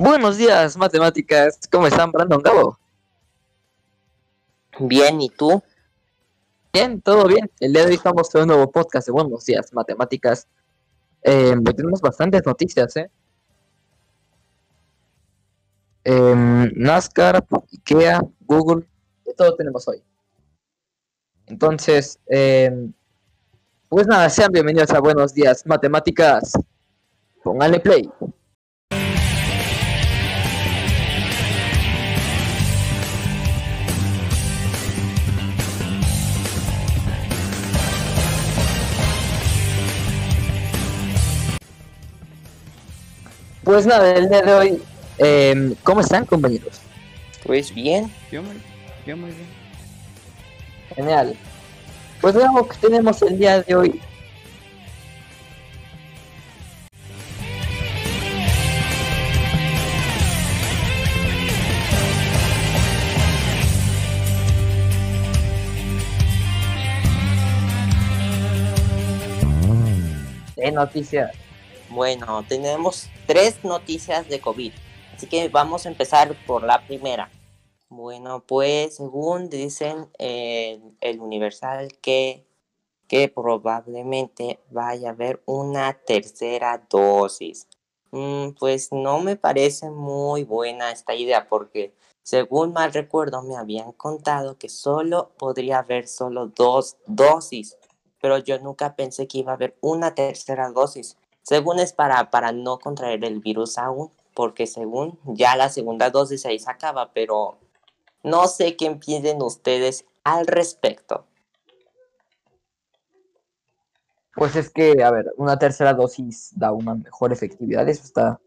Buenos días, matemáticas. ¿Cómo están, Brandon Gabo? Bien, ¿y tú? Bien, todo bien. El día de hoy estamos en un nuevo podcast de Buenos días, matemáticas. Eh, tenemos bastantes noticias, ¿eh? Em, NASCAR, IKEA, Google, de todo tenemos hoy. Entonces, em, pues nada, sean bienvenidos a Buenos días, matemáticas. Pónganle play. Pues nada, el día de hoy, em, ¿cómo están compañeros? Pues bien. Yo muy, yo muy bien. Genial. Pues veamos que tenemos el día de hoy. ¿Qué noticias? Bueno, tenemos tres noticias de COVID. Así que vamos a empezar por la primera. Bueno, pues según dicen eh, el Universal que, que probablemente vaya a haber una tercera dosis. Mm, pues no me parece muy buena esta idea porque según mal recuerdo me habían contado que solo podría haber solo dos dosis, pero yo nunca pensé que iba a haber una tercera dosis. Según es para, para no contraer el virus aún, porque según ya la segunda dosis ahí se acaba, pero no sé qué piensen ustedes al respecto. Pues es que, a ver, una tercera dosis da una mejor efectividad, eso está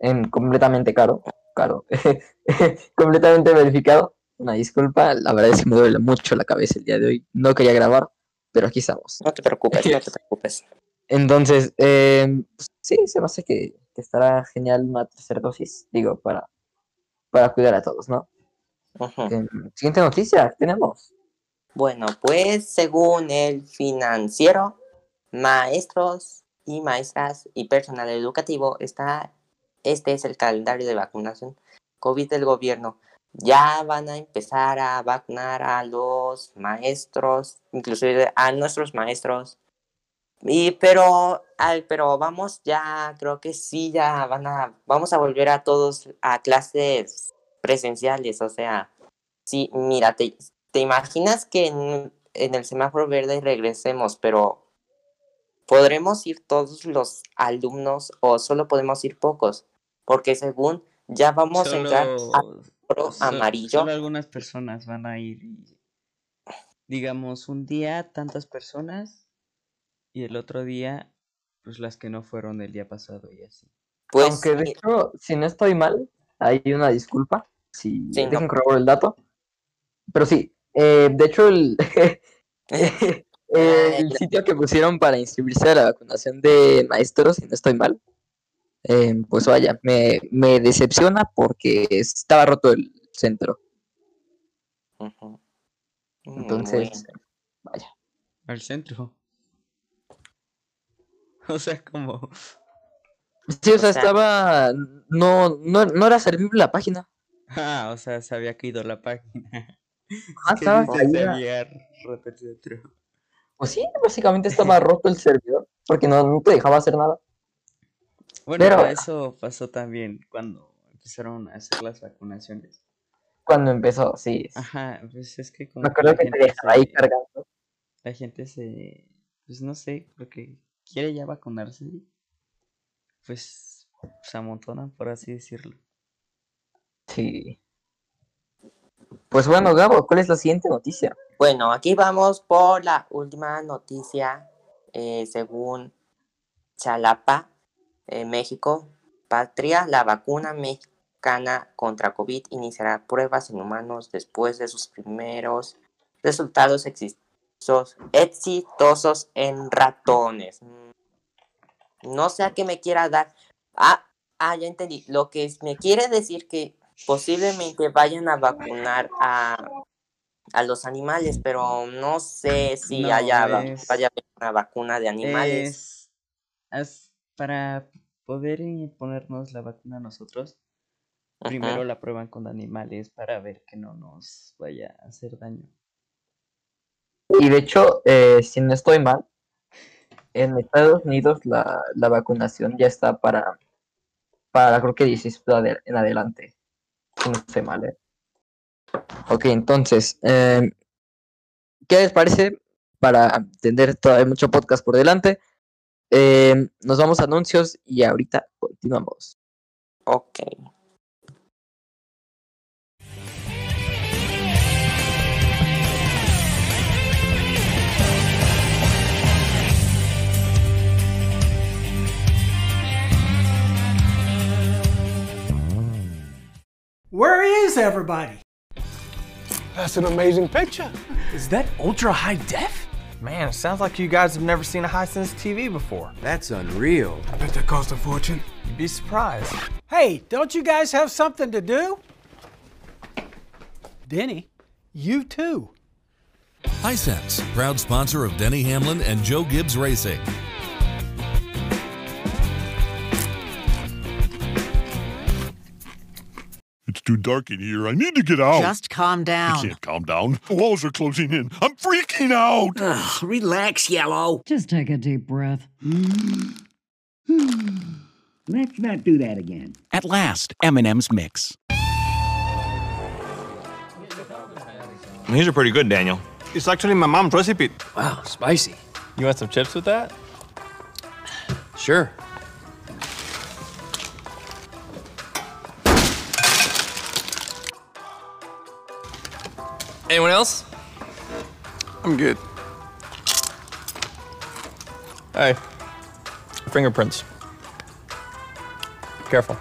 en completamente caro, caro, completamente verificado. Una disculpa, la verdad es que me duele mucho la cabeza el día de hoy. No quería grabar, pero aquí estamos. No te preocupes, no te preocupes. Entonces, eh, pues, sí, se me hace que, que, estará genial una tercera dosis, digo, para, para cuidar a todos, ¿no? Eh, siguiente noticia, ¿qué tenemos? Bueno, pues según el financiero, maestros y maestras y personal educativo, está, este es el calendario de vacunación COVID del gobierno. Ya van a empezar a vacunar a los maestros, inclusive a nuestros maestros, y pero, ay, pero vamos ya, creo que sí, ya van a, vamos a volver a todos a clases presenciales, o sea, sí, mira, te, te imaginas que en, en, el semáforo verde regresemos, pero ¿podremos ir todos los alumnos o solo podemos ir pocos? Porque según ya vamos solo, a entrar a amarillo. Solo algunas personas van a ir, digamos, un día tantas personas y el otro día, pues las que no fueron el día pasado y así. Pues, Aunque de hecho, si no estoy mal, hay una disculpa, si Sí, dejen no. corroborar el dato. Pero sí, eh, de hecho, el, el sitio que pusieron para inscribirse a la vacunación de maestros, si no estoy mal, eh, pues vaya, me, me decepciona porque estaba roto el centro. Uh -huh. Entonces, vaya. Al centro. O sea, como. Sí, o O sea, estaba. No, no, no era servible la página. Ah, o sea, se había caído la página. Ah, estaba caída. Pues sí, básicamente estaba roto el servidor porque no, no te dejaba hacer nada. Bueno, Pero- eso pasó también cuando empezaron a hacer las vacunaciones. Cuando empezó, sí. Ajá, pues es que como Me acuerdo que te dejaba ahí cargando. la gente se, pues no sé, creo que quiere ya vacunarse, pues se amontonan, por así decirlo. Sí. Pues bueno, Gabo, ¿cuál es la siguiente noticia? Bueno, aquí vamos por la última noticia. eh, según Chalapa, eh, México, Patria, la vacuna mexicana contra COVID iniciará pruebas en humanos después de sus primeros resultados exitosos, exitosos en ratones. No sé a qué me quiera dar. Ah, ah, ya entendí. Lo que es- me quiere decir que posiblemente vayan a vacunar a a los animales, pero no sé si No, haya es- vaya una vacuna de animales. Es, es para poder ponernos la vacuna nosotros, primero la prueban con animales para ver que no nos vaya a hacer daño. Y de hecho, eh, si no estoy mal, en Estados Unidos la, la vacunación ya está para, para creo que 16 ade- en adelante. No estoy mal, ¿eh? Ok, entonces, em, ¿qué les parece? Para tener todavía mucho podcast por delante, em, nos vamos a anuncios y ahorita continuamos. Ok. Where is everybody? That's an amazing picture. Is that ultra high def? Man, it sounds like you guys have never seen a Hisense TV before. That's unreal. I bet that cost a fortune. You'd be surprised. Hey, don't you guys have something to do? Denny, you too. Hisense, proud sponsor of Denny Hamlin and Joe Gibbs Racing. Too dark in here. I need to get out. Just calm down. I can't calm down. The walls are closing in. I'm freaking out. Ugh, relax, Yellow. Just take a deep breath. Let's not do that again. At last, M&M's Mix. These are pretty good, Daniel. It's actually my mom's recipe. Wow, spicy. You want some chips with that? Sure. Anyone else? I'm good. Hey, fingerprints. Careful.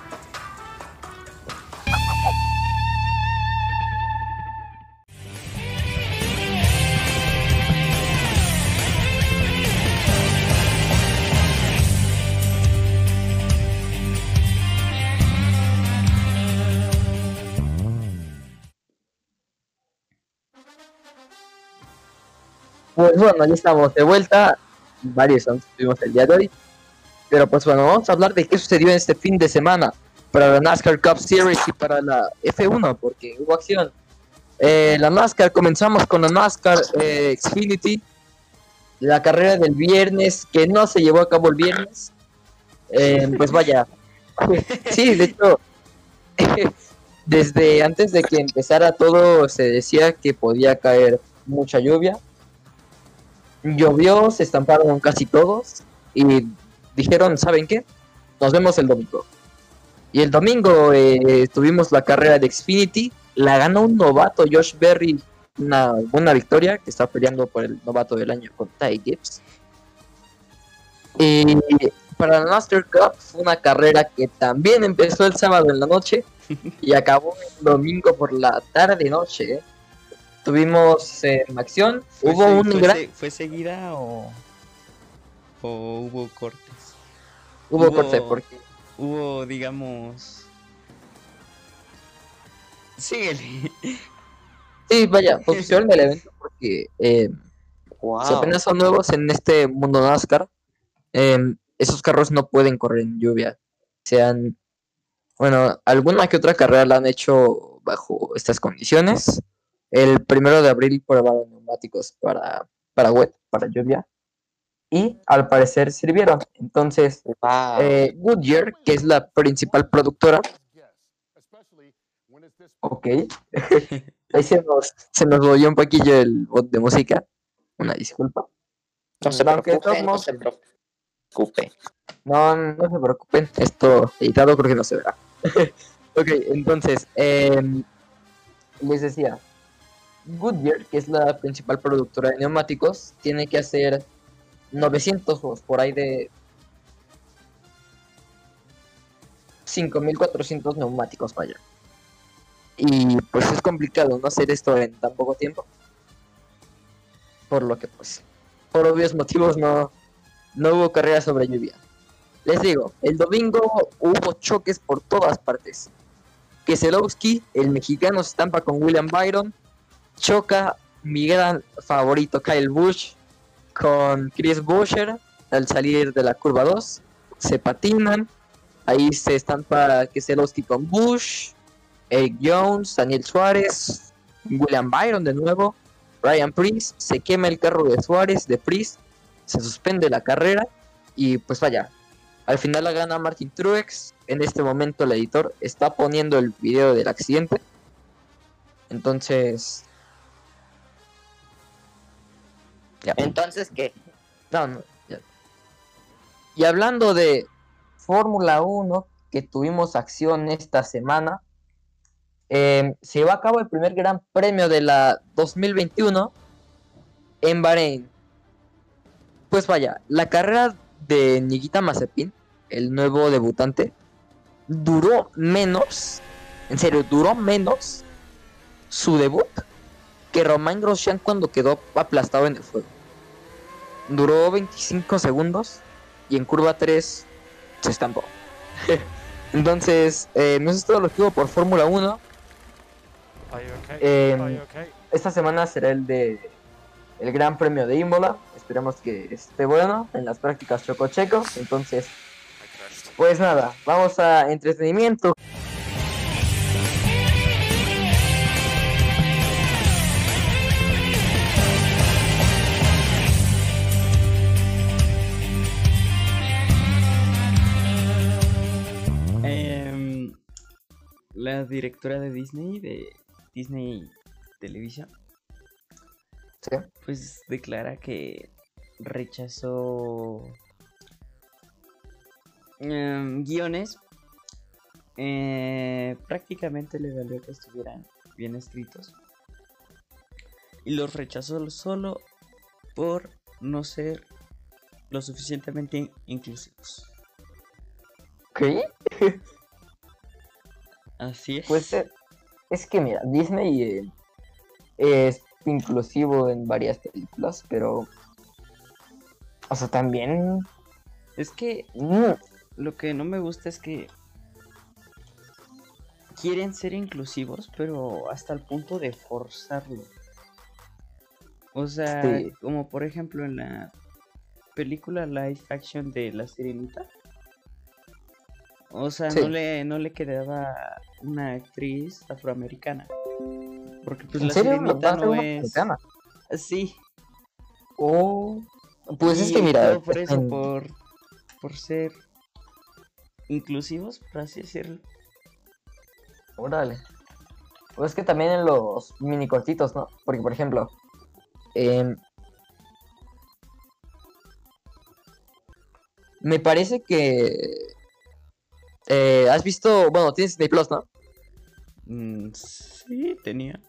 Pues bueno, ya estamos de vuelta. Varios tuvimos el día de hoy. Pero pues bueno, vamos a hablar de qué sucedió en este fin de semana para la NASCAR Cup Series y para la F1, porque hubo acción. Eh, la NASCAR, comenzamos con la NASCAR eh, Xfinity, la carrera del viernes, que no se llevó a cabo el viernes. Eh, pues vaya, sí, de hecho, desde antes de que empezara todo se decía que podía caer mucha lluvia. Llovió, se estamparon casi todos y dijeron, ¿saben qué? Nos vemos el domingo. Y el domingo eh, tuvimos la carrera de Xfinity, la ganó un novato, Josh Berry, una buena victoria, que está peleando por el novato del año con Ty Gibbs. Y para la NASCAR Cup fue una carrera que también empezó el sábado en la noche y acabó el domingo por la tarde noche. ¿eh? Tuvimos eh, acción, ¿Fue hubo se- un fue gran... se- ¿Fue seguida o, o hubo cortes? Hubo hubo- corte porque Hubo, digamos... Síguele. Sí, vaya, pusieron el evento porque eh, si apenas son nuevos en este mundo NASCAR, em, esos carros no pueden correr en lluvia. Sean, bueno, alguna que otra carrera la han hecho bajo estas condiciones. El primero de abril probaron neumáticos para, para wet, para lluvia. Y al parecer sirvieron. Entonces, Wow. eh, Goodyear, que es la principal productora, ok, ahí se nos, se nos volvió un poquillo el bot de música. Una disculpa. no se pero aunque de preocupe, todos no se preocupe. No, no se preocupen, esto editado creo que no se verá. ok, entonces, em, les decía, Goodyear, que es la principal productora de neumáticos, tiene que hacer 900 o por ahí de 5400 neumáticos, vaya. Y pues es complicado no hacer esto en tan poco tiempo. Por lo que pues, por obvios motivos no, no hubo carrera sobre lluvia. Les digo, el domingo hubo choques por todas partes. Keselowski, el mexicano, se estampa con William Byron. Choca mi gran favorito Kyle Busch con Chris Buescher al salir de la curva 2. Se patinan. Ahí se estampa Keselowski con Bush. Eric Jones, Daniel Suárez, William Byron de nuevo, Ryan Priest, se quema el carro de Suárez, de Priest, se suspende la carrera y pues vaya, al final la gana Martin Truex. En este momento el editor está poniendo el video del accidente. Entonces... Ya. Entonces, ¿qué? No, no. Y hablando de Fórmula 1, que tuvimos acción esta semana, eh, se llevó a cabo el primer gran premio de la 2021 en Bahrein. Pues vaya, la carrera de Nikita Mazepin, el nuevo debutante, duró menos, en serio, duró menos su debut que Romain Grosjean cuando quedó aplastado en el fuego. Duró 25 segundos y en curva 3 se estampó. Entonces, eh, no es todo lo que hubo por Fórmula 1. Eh, esta semana será el de el Gran Premio de Imola. Esperamos que esté bueno en las prácticas Choco Checo. Entonces, pues nada, vamos a entretenimiento. La directora de Disney, de Disney Televisión, Sí. pues declara que rechazó em, guiones. eh, prácticamente le valió que estuvieran bien escritos. Y los rechazó solo por no ser lo suficientemente inclusivos. ¿Qué? Así es. Pues eh, es que mira, Disney eh, es inclusivo en varias películas, pero... O sea, también... Es que mm, lo que no me gusta es que quieren ser inclusivos, pero hasta el punto de forzarlo. O sea, Sí. como por ejemplo en la película live action de La Sirenita. O sea, Sí. no le no le quedaba una actriz afroamericana. Porque pues ¿En la serio? Sirenita ¿Va a ser no es? Sí, Oh, pues es que mira, por eso, en- por, por ser inclusivos, por así decirlo. Órale. Pues es que también en los mini cortitos, ¿no? Porque, por ejemplo, em, me parece que eh, has visto, bueno, tienes Disney Plus, ¿no? Mm, sí, tenía.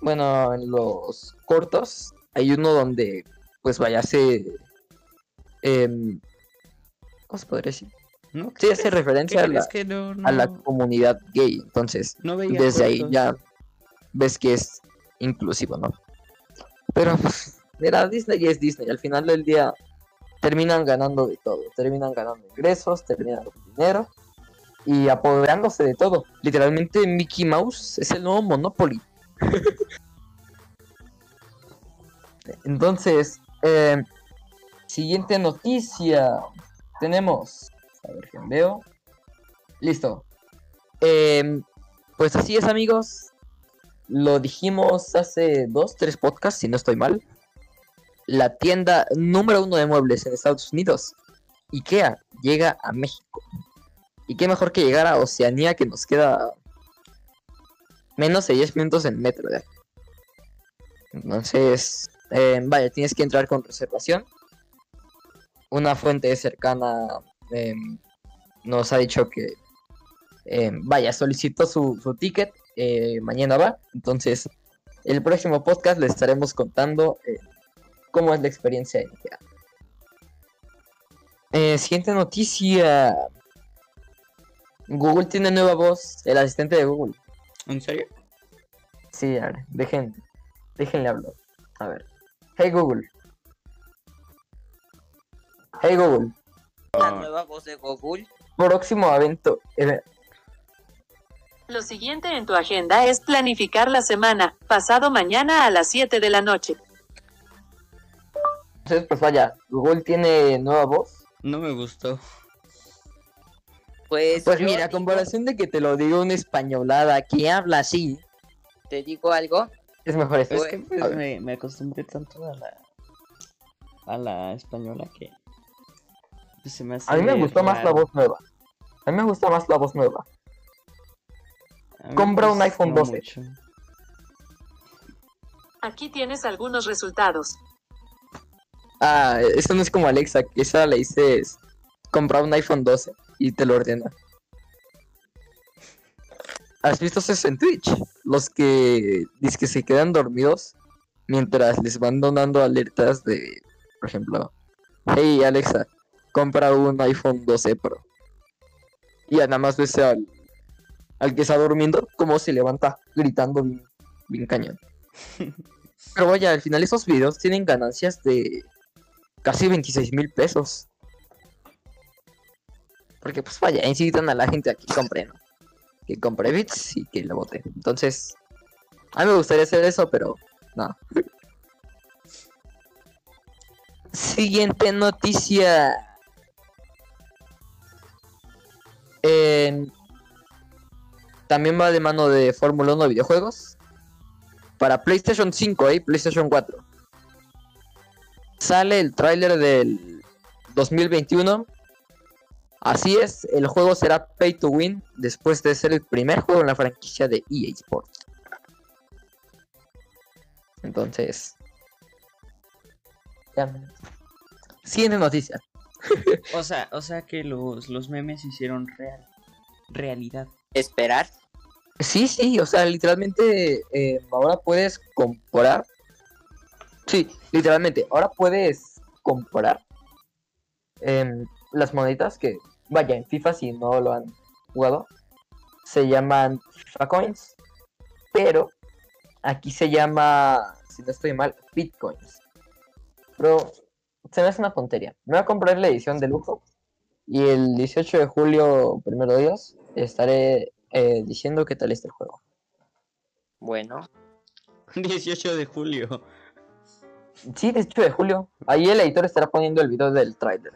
Bueno, en los cortos hay uno donde, pues vaya, se... em, ¿Cómo se podría decir? ¿No? Sí, hace referencia a la, que no, a la no- comunidad gay, entonces no desde ahí ya ves que es inclusivo, ¿no? Pero, pues, mira, Disney es Disney, al final del día terminan ganando de todo, terminan ganando ingresos, terminan ganando dinero y apoderándose de todo. Literalmente Mickey Mouse es el nuevo Monopoly. Entonces, eh, siguiente noticia. Tenemos. A ver quién veo. Listo. Em, pues así es, amigos. Lo dijimos hace dos, tres podcasts, si no estoy mal. La tienda número uno de muebles en Estados Unidos, IKEA, llega a México. Y qué mejor que llegar a Oceanía, que nos queda menos de 10 minutos en metro de aquí. Entonces, eh, vaya, tienes que entrar con reservación. Una fuente cercana eh, nos ha dicho que, eh, vaya, solicitó su, su ticket, eh, mañana va. Entonces, el próximo podcast le estaremos contando eh, cómo es la experiencia en IKEA. Eh, siguiente noticia. Google tiene nueva voz, el asistente de Google. ¿En serio? Sí, a ver, dejen, déjenle hablar. A ver. Hey Google. Hey Google. La nueva voz de Google. Próximo evento. eve- Lo siguiente en tu agenda es planificar la semana, pasado mañana a las 7 de la noche. Entonces, pues vaya, Google tiene nueva voz. No me gustó. Pues, Pues mira, a digo- comparación de que te lo diga una españolada que habla así, te digo algo. es mejor esto. Es que pues, me, me acostumbré tanto a la a la española que pues, se me hace A mí me gustó más la voz nueva. A mí me gusta más la voz nueva. Compra un pues, iPhone no 12. mucho. Aquí tienes algunos resultados. Ah, esto no es como Alexa, que esa le dices comprar un iPhone 12 y te lo ordena. ¿Has visto eso en Twitch? Los que dicen que se quedan dormidos mientras les van donando alertas de, por ejemplo, hey Alexa, compra un iPhone 12 Pro. Y ya nada más ves al, al que está durmiendo cómo se levanta gritando bien, bien cañón. Pero vaya, al final esos videos tienen ganancias de casi 26 mil pesos. Porque pues vaya, incitan a la gente a que compre, ¿no? Que compre bits y que lo vote. Entonces, a mí me gustaría hacer eso, pero no. Siguiente noticia. En- También va de mano de Fórmula 1 videojuegos. Para PlayStation 5 y PlayStation 4 sale el tráiler del 2021. Así es, el juego será pay to win después de ser el primer juego en la franquicia de EA Sports. Entonces, ya. Siguiente noticia. O sea, o sea que los, los memes se hicieron real, realidad. Esperar. Sí, sí, o sea, literalmente eh, ahora puedes comprar. Sí, literalmente, ahora puedes comprar em, las moneditas que, vaya, en FIFA si no lo han jugado, se llaman FIFA Coins, pero aquí se llama, si no estoy mal, Bitcoins. Pero se me hace una tontería. Me voy a comprar la edición de lujo y el 18 de julio, primero Dios, estaré eh, diciendo qué tal está el juego. Bueno, 18 de julio. Sí, 18 de julio. Ahí el editor estará poniendo el video del trailer.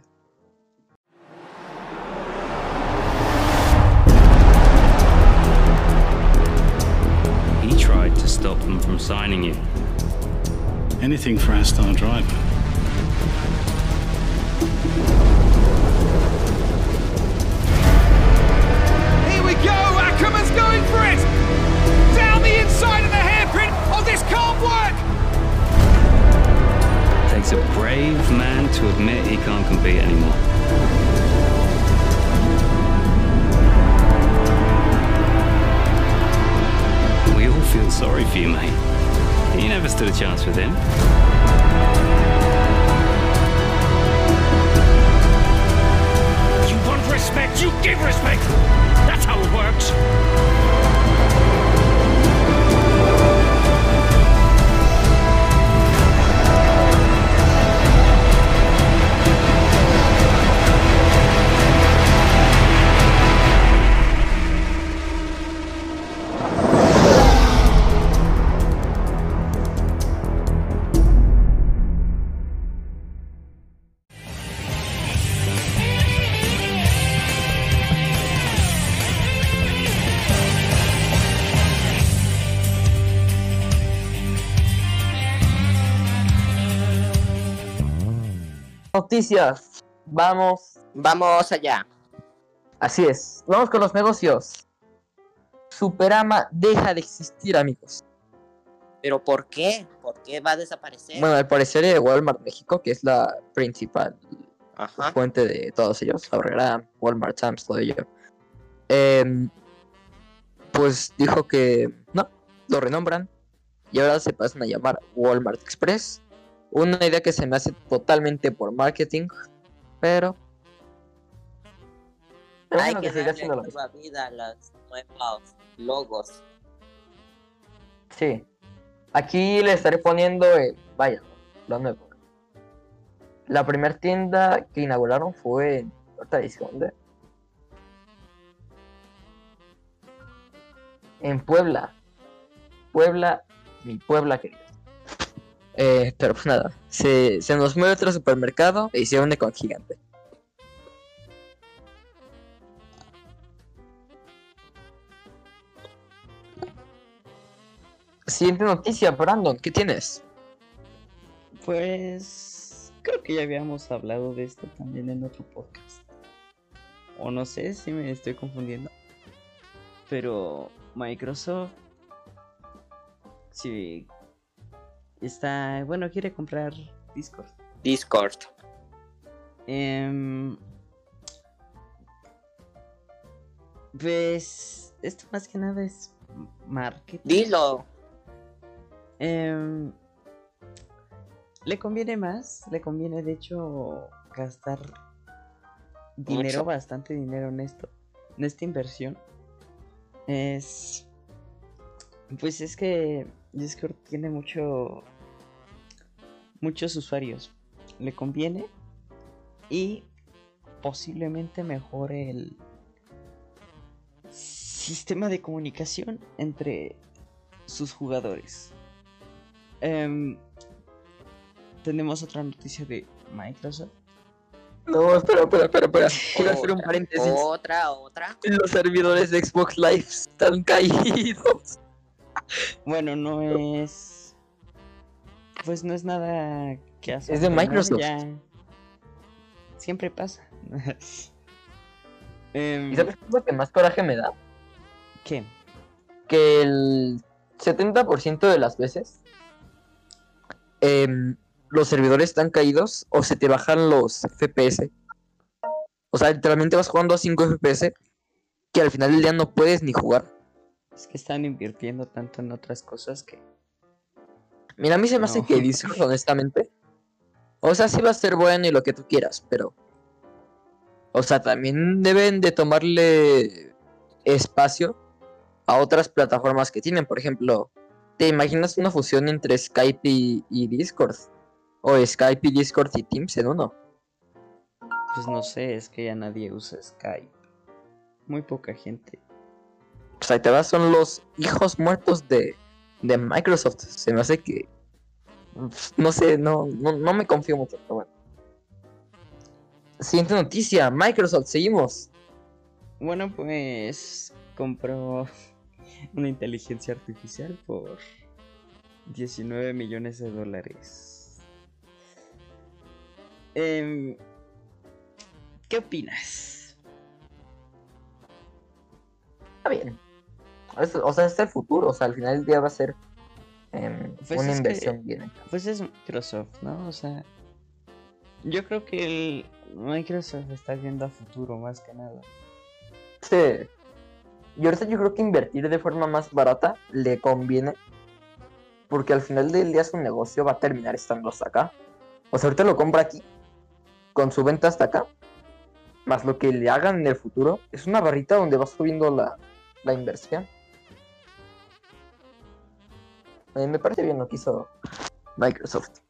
He tried to stop them from signing you. Anything for our star driver. Brave man to admit he can't compete anymore. We all feel sorry for you, mate. You never stood a chance with him. You want respect, you give respect! That's how it works! Noticias. Vamos. Vamos allá. Así es. Vamos con los negocios. Superama deja de existir, amigos. ¿Pero por qué? ¿Por qué va a desaparecer? Bueno, al parecer de Walmart México, que es la principal Ajá. fuente de todos ellos, Aurrera, Walmart, Sam's, todo ello. em, pues dijo que no, lo renombran y ahora se pasan a llamar Walmart Express. Una idea que se me hace totalmente por marketing, pero. Hay bueno, que siga darle nueva vida a los nuevos logos. Sí. Aquí le estaré poniendo, eh, vaya, lo nuevo. La primera tienda que inauguraron fue en. Dónde. En Puebla. Puebla, mi Puebla querida. Eh, pero pues nada, se, se nos mueve otro supermercado y se une con Gigante. Siguiente noticia, Brandon, ¿qué tienes? Pues creo que ya habíamos hablado de esto también en otro podcast. O no sé si me estoy confundiendo. Pero Microsoft, si está, bueno, quiere comprar Discord. Discord. Em, pues esto más que nada es marketing. Dilo. Em, le conviene más, le conviene de hecho gastar dinero, Mucho. bastante dinero en esto, en esta inversión. Es, pues es que Discord tiene mucho, muchos usuarios, le conviene y posiblemente mejore el sistema de comunicación entre sus jugadores. Em, tenemos otra noticia de Microsoft. No, espera, espera, espera, espera. Quiero hacer un paréntesis. Otra, otra. Los servidores de Xbox Live están caídos. Bueno, no es. Pues no es nada que hacer. Es de Microsoft. Siempre pasa. Em, ¿Y sabes qué es lo que más coraje me da? ¿Qué? Que el 70% de las veces em, los servidores están caídos o se te bajan los FPS. O sea, literalmente vas jugando a 5 FPS que al final del día no puedes ni jugar. Es que están invirtiendo tanto en otras cosas que. Mira, a mí se me hace que Discord, honestamente. O sea, sí va a ser bueno y lo que tú quieras, pero. O sea, también deben de tomarle espacio a otras plataformas que tienen. Por ejemplo, ¿te imaginas una fusión entre Skype y, y Discord? O Skype y Discord y Teams en uno. Pues no sé, es que ya nadie usa Skype. Muy poca gente. Pues ahí te vas, son los hijos muertos de, de Microsoft. Se me hace que. No sé, no, no, no me confío mucho, pero bueno. Siguiente noticia, Microsoft, seguimos. Bueno, pues compró una inteligencia artificial por 19 millones de dólares. Em, ¿Qué opinas? Está bien. Es- o sea, es el futuro. O sea, al final del día va a ser em, Pues una es que- inversión bien. Pues es Microsoft, ¿no? O sea, yo creo que el Microsoft está viendo a futuro más que nada. Sí. Y ahorita yo creo que invertir de forma más barata le conviene. Porque al final del día su negocio va a terminar estando hasta acá. O sea, ahorita lo compra aquí. Con su venta hasta acá. Más lo que le hagan en el futuro. Es una barrita donde va subiendo la, la inversión. Eh, me parece bien lo que hizo Microsoft.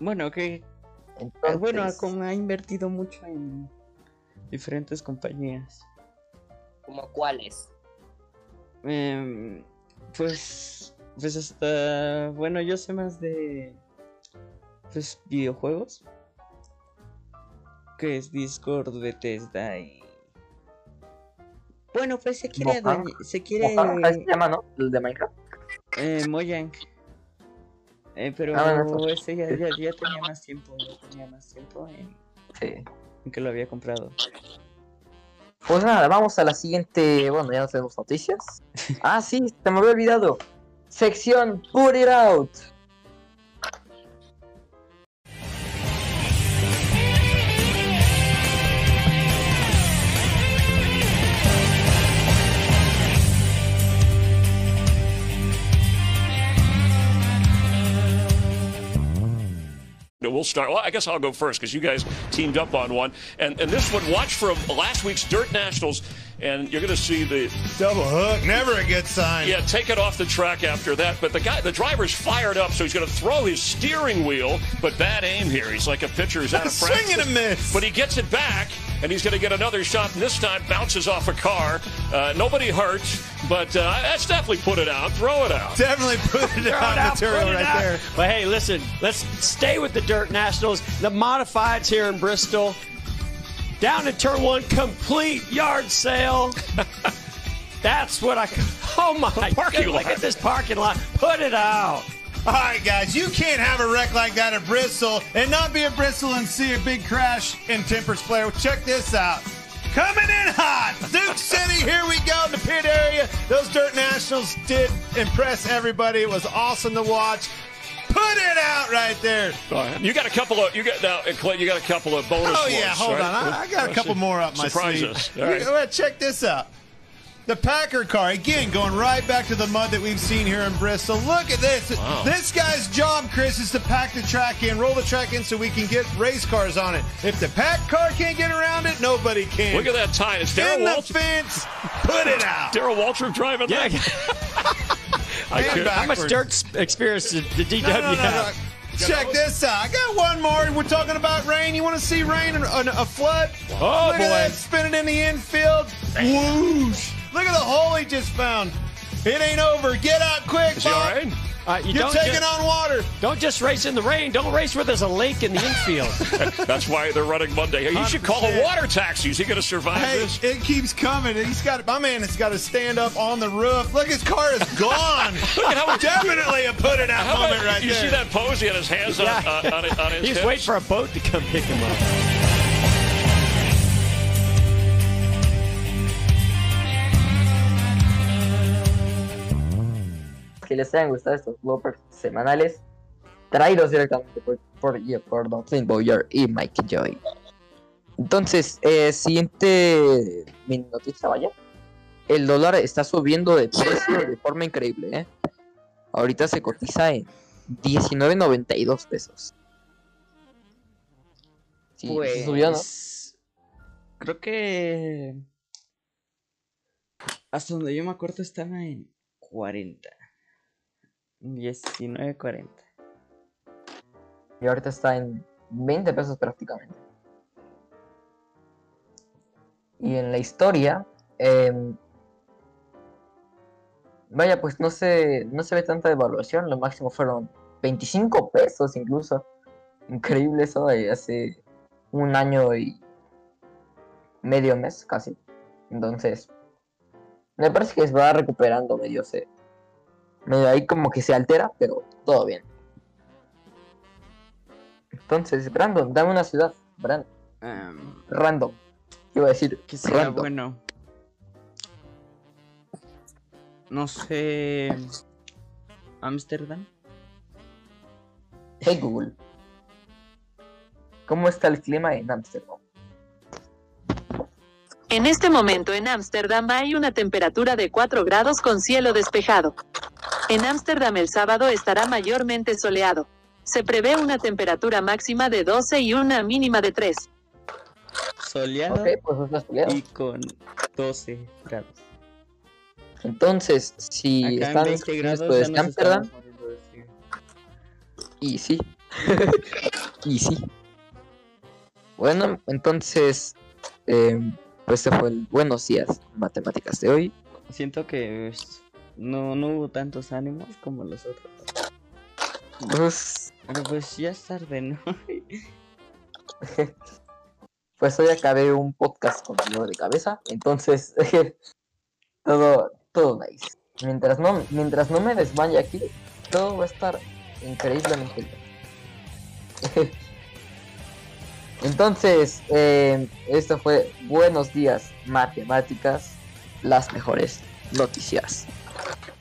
Bueno, que Entonces, bueno, como ha invertido mucho en diferentes compañías. ¿Como cuáles? Em, pues, pues hasta, bueno, yo sé más de, pues, videojuegos. Que es Discord, Bethesda y... Bueno, pues se quiere se quiere... Se llama, ¿no? El de Minecraft. Eh, Mojang. Eh, pero Ah, bueno, ese ya, ya, ya tenía más tiempo, ya tenía más tiempo en, Sí. en que lo había comprado. Pues nada, vamos a la siguiente. Bueno, ya no tenemos noticias. Ah, sí, se me había olvidado. Sección Put It Out. We'll start. Well, I guess I'll go first because you guys teamed up on one. And and this one, watch from last week's Dirt Nationals, and you're going to see the Double hook, never a good sign. yeah take it off the track after that. But the guy, the driver's fired up, so he's going to throw his steering wheel. But bad aim here. He's like a pitcher who's out of Swing practice. and a miss. But he gets it back, and he's going to get another shot. And this time bounces off a car. Uh, nobody hurts, but uh, that's definitely put it out. Throw it out. Definitely put it Throw out it out, material right out. there. But hey, listen, let's stay with the Dirt Nationals. The modifieds here in Bristol. Down to turn one, complete yard sale. That's what I. Oh my! Parking God, lot. Look at this parking lot. Put it out. All right, guys, you can't have a wreck like that at Bristol and not be at Bristol and see a big crash in Tempest Flare. Check this out. Coming in hot, Duke City. Here we go in the pit area. Those Dirt Nationals did impress everybody. It was awesome to watch. Put it out right there. All right. You got a couple of you got now, Clay. You got a couple of bonus. Oh yeah, ones, hold right? on. I, I got a couple more up my Surprise sleeve. us. All right. Go check this out. The Packard car again, going right back to the mud that we've seen here in Bristol. Look at this. Wow. This guy's job, Chris, is to pack the track in, roll the track in, so we can get race cars on it. If the pack car can't get around it, nobody can. Look at that tie. It's Darrell in the fence. Put it out. Darrell Waltrip driving Yeah. that. I could- How much dirt experience did the DW No, no, no, no. have? Check this out. I got one more. We're talking about rain. You want to see rain and a, a flood? Oh, Look boy. at that spinning in the infield. Whoosh! Look at the hole he just found. It ain't over. Get out quick, Is he all Bob. Right? Uh, you You're don't taking ju- on water. Don't just race in the rain. Don't race where there's a lake in the infield. That's why they're running Monday. Hey, you should call a water taxi. Is he going to survive Hey, this? it keeps coming. He's got my man has got to stand up on the roof. Look, his car is gone. Look at how Definitely a put it out How moment about, right you there. see that pose? He had his hands on, Yeah. uh, on, on his He's hips. waiting for a boat to come pick him up. Que les hayan gustado estos bloopers semanales, traídos directamente por, por, por Don Boyer y Mike Joy. Entonces, eh, siguiente mini noticia, vaya. El dólar está subiendo de precio de forma increíble, ¿eh? Ahorita se cotiza en 19.92 pesos. Sí, sí subió, ¿no? Pues, Creo que. Hasta donde yo me acuerdo estaba en 40. 19.40. Y ahorita está en 20 pesos prácticamente. Y en la historia, em, vaya, pues no se, no se ve tanta devaluación. Lo máximo fueron 25 pesos incluso. Increíble eso de hace un año y medio mes casi. Entonces, me parece que se va recuperando medio se. Medio ahí como que se altera, pero todo bien. Entonces, Brandon, dame una ciudad. Brandon. Am, Random. Iba a decir que sea random. bueno. No sé. Ámsterdam. Hey Google. ¿Cómo está el clima en Ámsterdam? En este momento en Ámsterdam hay una temperatura de 4 grados con cielo despejado. En Ámsterdam el sábado estará mayormente soleado. Se prevé una temperatura máxima de 12 y una mínima de 3. Soleado Ok, pues está soleado. y con 12 grados. Entonces, si Acá en están 20 escuchando grados desde Ámsterdam, de frío. y sí. y sí. Bueno, entonces, eh, pues este fue el Buenos Días Matemáticas de hoy. Siento que no, no hubo tantos ánimos como los otros. Pues, Pero pues ya es tarde, ¿no? pues hoy acabé un podcast con dolor de cabeza, entonces todo, todo nice. Mientras no, mientras no me desmaye aquí, todo va a estar increíblemente bien. Entonces, eh, esto fue Buenos Días Matemáticas, las mejores noticias. you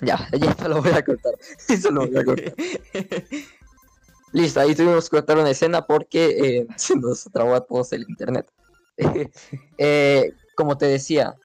Ya, ya esto lo voy a cortar. Eso lo voy a cortar. Listo, ahí tuvimos que cortar una escena porque eh, se nos trabó a todos el internet. Eh, como te decía,